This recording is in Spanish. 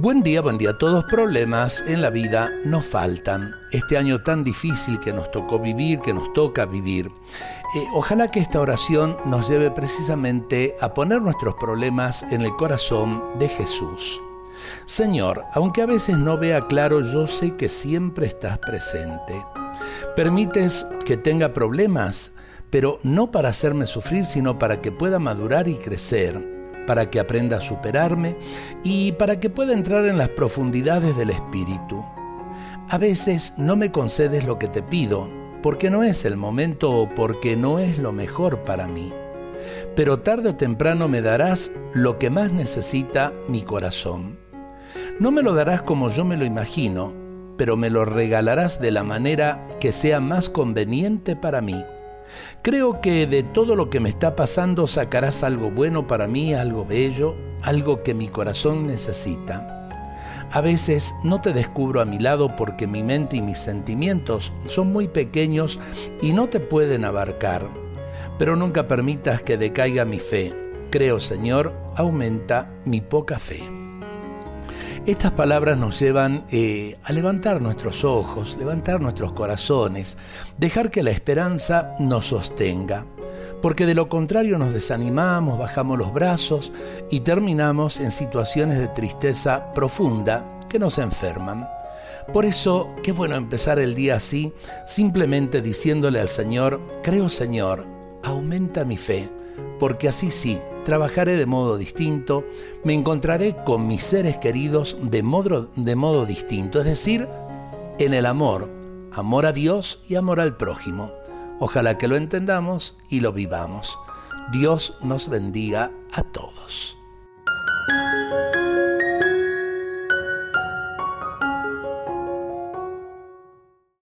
Buen día, buen día. Todos problemas en la vida no faltan. Este año tan difícil que nos tocó vivir, que nos toca vivir. Eh, ojalá que esta oración nos lleve precisamente a poner nuestros problemas en el corazón de Jesús. Señor, aunque a veces no vea claro, yo sé que siempre estás presente. Permites que tenga problemas, pero no para hacerme sufrir, sino para que pueda madurar y crecer para que aprenda a superarme y para que pueda entrar en las profundidades del espíritu. A veces no me concedes lo que te pido, porque no es el momento o porque no es lo mejor para mí. Pero tarde o temprano me darás lo que más necesita mi corazón. No me lo darás como yo me lo imagino, pero me lo regalarás de la manera que sea más conveniente para mí. Creo que de todo lo que me está pasando sacarás algo bueno para mí, algo bello, algo que mi corazón necesita. A veces no te descubro a mi lado porque mi mente y mis sentimientos son muy pequeños y no te pueden abarcar. Pero nunca permitas que decaiga mi fe. Creo, Señor, aumenta mi poca fe. Estas palabras nos llevan eh, a levantar nuestros ojos, levantar nuestros corazones, dejar que la esperanza nos sostenga, porque de lo contrario nos desanimamos, bajamos los brazos y terminamos en situaciones de tristeza profunda que nos enferman. Por eso, qué bueno empezar el día así, simplemente diciéndole al Señor, creo Señor, aumenta mi fe porque así sí, trabajaré de modo distinto, me encontraré con mis seres queridos de modo, de modo distinto, es decir, en el amor, amor a Dios y amor al prójimo. Ojalá que lo entendamos y lo vivamos. Dios nos bendiga a todos.